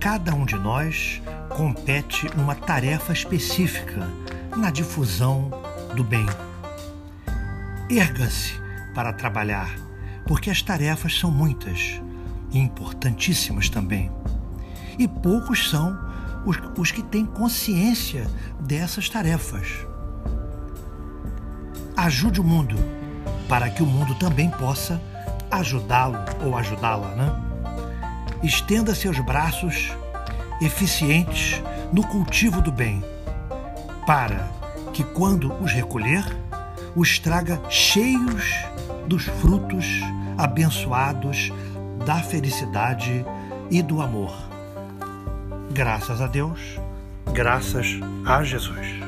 cada um de nós compete uma tarefa específica na difusão do bem. Erga-se para trabalhar, porque as tarefas são muitas e importantíssimas também. E poucos são os, os que têm consciência dessas tarefas. Ajude o mundo, para que o mundo também possa ajudá-lo ou ajudá-la, né? Estenda seus braços eficientes no cultivo do bem, para que, quando os recolher, os traga cheios dos frutos abençoados da felicidade e do amor. Graças a Deus, graças a Jesus.